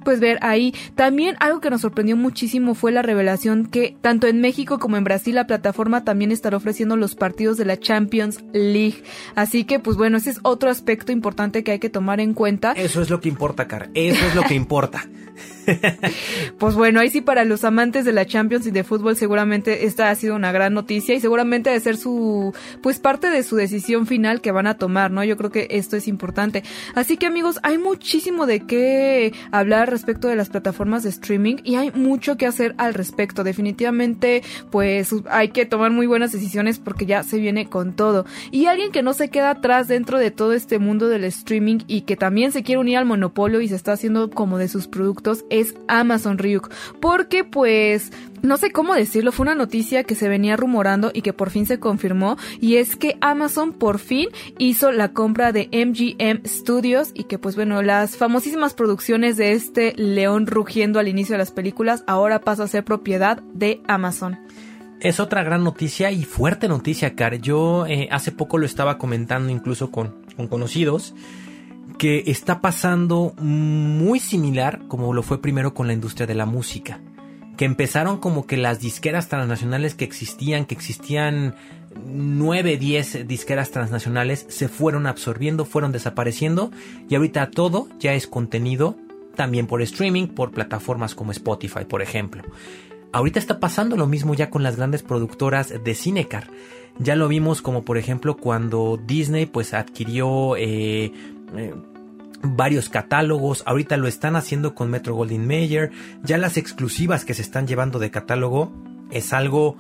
pues ver ahí. También algo que nos sorprendió muchísimo fue la revelación que tanto en México como en Brasil la plataforma también estará ofreciendo los partidos de la Champions League. Así que pues bueno, ese es otro aspecto importante que hay que tomar en cuenta. Eso es lo que importa, Car. Eso es lo que importa. Pues bueno, ahí sí para los amantes de la Champions y de fútbol seguramente esta ha sido una gran noticia y seguramente ha de ser su pues parte de su decisión final que van a tomar, ¿no? Yo creo que esto es importante. Así que amigos, hay muchísimo de qué hablar respecto de las plataformas de streaming y hay mucho que hacer al respecto. Definitivamente pues hay que tomar muy buenas decisiones porque ya se viene con todo. Y alguien que no se queda atrás dentro de todo este mundo del streaming y que también se quiere unir al monopolio y se está haciendo como de sus productos es Amazon Ryuk. Porque pues no sé cómo decirlo, fue una noticia que se venía rumorando y que por fin se confirmó y es que Amazon por fin hizo la compra de MGM Studios y que pues bueno, las famosísimas producciones de este león rugiendo al inicio de las películas ahora pasa a ser propiedad de Amazon. Es otra gran noticia y fuerte noticia, Car. Yo eh, hace poco lo estaba comentando incluso con, con conocidos que está pasando muy similar como lo fue primero con la industria de la música. Que empezaron como que las disqueras transnacionales que existían, que existían 9, 10 disqueras transnacionales, se fueron absorbiendo, fueron desapareciendo y ahorita todo ya es contenido también por streaming, por plataformas como Spotify, por ejemplo. Ahorita está pasando lo mismo ya con las grandes productoras de Cinecar. Ya lo vimos como por ejemplo cuando Disney pues adquirió eh, eh, varios catálogos. Ahorita lo están haciendo con Metro Goldwyn Mayer. Ya las exclusivas que se están llevando de catálogo es algo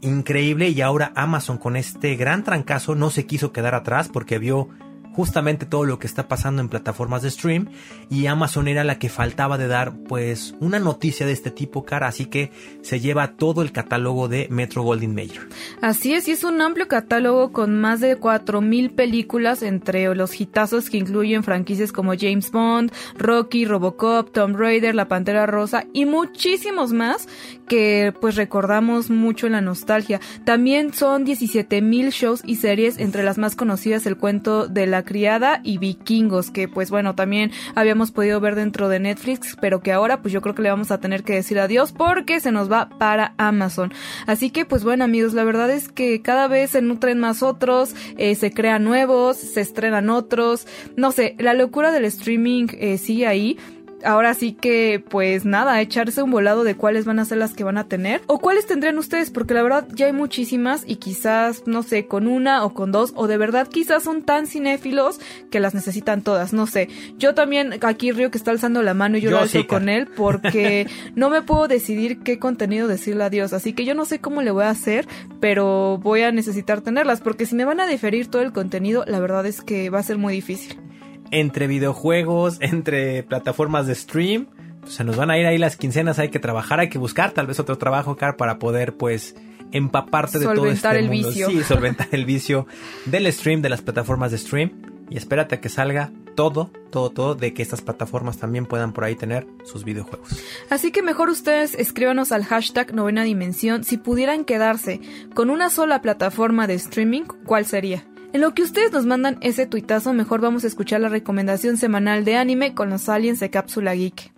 increíble y ahora Amazon con este gran trancazo no se quiso quedar atrás porque vio justamente todo lo que está pasando en plataformas de stream y Amazon era la que faltaba de dar pues una noticia de este tipo cara así que se lleva todo el catálogo de Metro Goldwyn Mayer Así es, y es un amplio catálogo con más de 4.000 películas entre los hitazos que incluyen franquicias como James Bond, Rocky, Robocop, Tomb Raider, La Pantera Rosa y muchísimos más que pues recordamos mucho en la nostalgia. También son 17.000 shows y series entre las más conocidas El cuento de la criada y Vikingos que pues bueno también habíamos podido ver dentro de Netflix pero que ahora pues yo creo que le vamos a tener que decir adiós porque se nos va para Amazon. Así que pues bueno amigos la verdad es que cada vez se nutren más otros, eh, se crean nuevos, se estrenan otros, no sé, la locura del streaming eh, sigue ahí ahora sí que, pues nada, echarse un volado de cuáles van a ser las que van a tener o cuáles tendrían ustedes, porque la verdad ya hay muchísimas y quizás, no sé, con una o con dos, o de verdad quizás son tan cinéfilos que las necesitan todas, no sé. Yo también, aquí Río que está alzando la mano y yo, Yo lo alzo sí, con él porque no me puedo decidir qué contenido decirle adiós, así que yo no sé cómo le voy a hacer, pero voy a necesitar tenerlas, porque si me van a diferir todo el contenido, la verdad es que va a ser muy difícil. Entre videojuegos, entre plataformas de stream, pues, se nos van a ir ahí las quincenas, hay que trabajar, hay que buscar tal vez otro trabajo, Car, para poder pues empaparte de todo este el mundo. vicio. Sí, solventar el vicio del stream, de las plataformas de stream. Y espérate a que salga todo, todo, todo de que estas plataformas también puedan por ahí tener sus videojuegos. Así que mejor ustedes escríbanos al hashtag novena dimensión si pudieran quedarse con una sola plataforma de streaming, ¿cuál sería? En lo que ustedes nos mandan ese tuitazo, mejor vamos a escuchar la recomendación semanal de anime con los aliens de Cápsula Geek.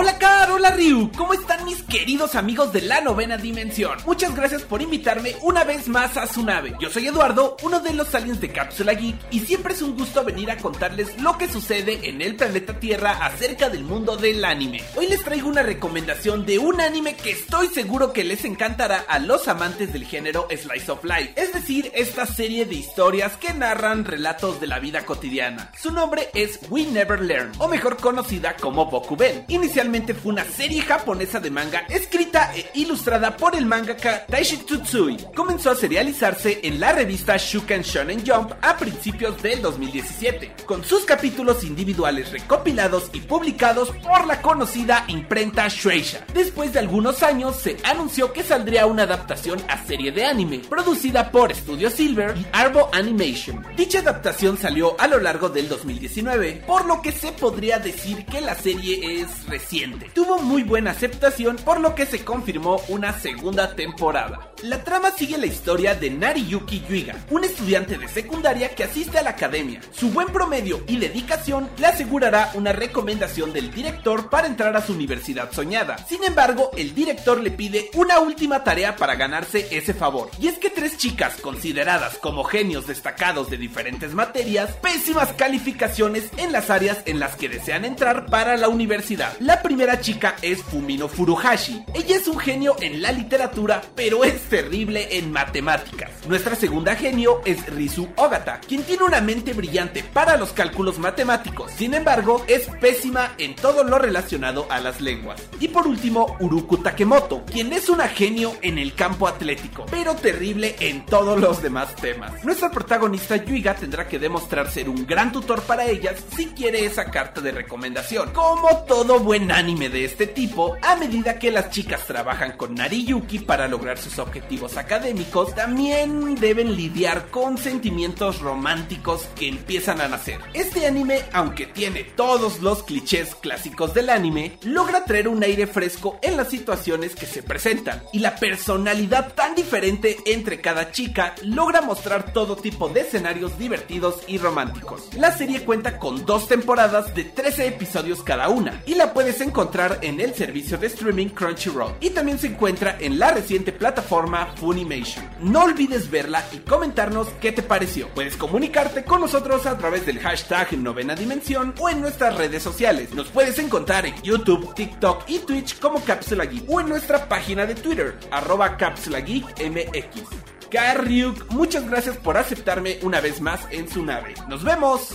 Hola Car, hola Ryu, ¿cómo están mis queridos amigos de la novena dimensión? Muchas gracias por invitarme una vez más a su nave. Yo soy Eduardo, uno de los aliens de Cápsula Geek, y siempre es un gusto venir a contarles lo que sucede en el planeta Tierra acerca del mundo del anime. Hoy les traigo una recomendación de un anime que estoy seguro que les encantará a los amantes del género Slice of Life, es decir, esta serie de historias que narran relatos de la vida cotidiana. Su nombre es We Never Learn, o mejor conocida como Bokuben. Inicialmente fue una serie japonesa de manga escrita e ilustrada por el mangaka Taishi Tsutsui. Comenzó a serializarse en la revista Shukan Shonen Jump a principios del 2017, con sus capítulos individuales recopilados y publicados por la conocida imprenta Shueisha. Después de algunos años se anunció que saldría una adaptación a serie de anime, producida por Studio Silver y Arbo Animation. Dicha adaptación salió a lo largo del 2019, por lo que se podría decir que la serie es reciente. Tuvo muy buena aceptación, por lo que se confirmó una segunda temporada. La trama sigue la historia de Nariyuki Yuiga, un estudiante de secundaria que asiste a la academia. Su buen promedio y dedicación le asegurará una recomendación del director para entrar a su universidad soñada. Sin embargo, el director le pide una última tarea para ganarse ese favor. Y es que tres chicas consideradas como genios destacados de diferentes materias, pésimas calificaciones en las áreas en las que desean entrar para la universidad. Primera chica es Fumino Furuhashi. Ella es un genio en la literatura, pero es terrible en matemáticas. Nuestra segunda genio es Rizu Ogata, quien tiene una mente brillante para los cálculos matemáticos. Sin embargo, es pésima en todo lo relacionado a las lenguas. Y por último, Uruku Takemoto, quien es una genio en el campo atlético, pero terrible en todos los demás temas. Nuestra protagonista Yuiga tendrá que demostrar ser un gran tutor para ellas si quiere esa carta de recomendación. Como todo buen anime de este tipo, a medida que las chicas trabajan con Nariyuki para lograr sus objetivos académicos, también deben lidiar con sentimientos románticos que empiezan a nacer. Este anime, aunque tiene todos los clichés clásicos del anime, logra traer un aire fresco en las situaciones que se presentan y la personalidad tan diferente entre cada chica logra mostrar todo tipo de escenarios divertidos y románticos. La serie cuenta con dos temporadas de 13 episodios cada una y la puedes encontrar en el servicio de streaming Crunchyroll y también se encuentra en la reciente plataforma Funimation. No olvides verla y comentarnos qué te pareció. Puedes comunicarte con nosotros a través del hashtag Novena Dimensión o en nuestras redes sociales. Nos puedes encontrar en YouTube, TikTok y Twitch como Cápsula Geek o en nuestra página de Twitter, arroba Cápsula Geek MX. Karryuk, muchas gracias por aceptarme una vez más en su nave. ¡Nos vemos!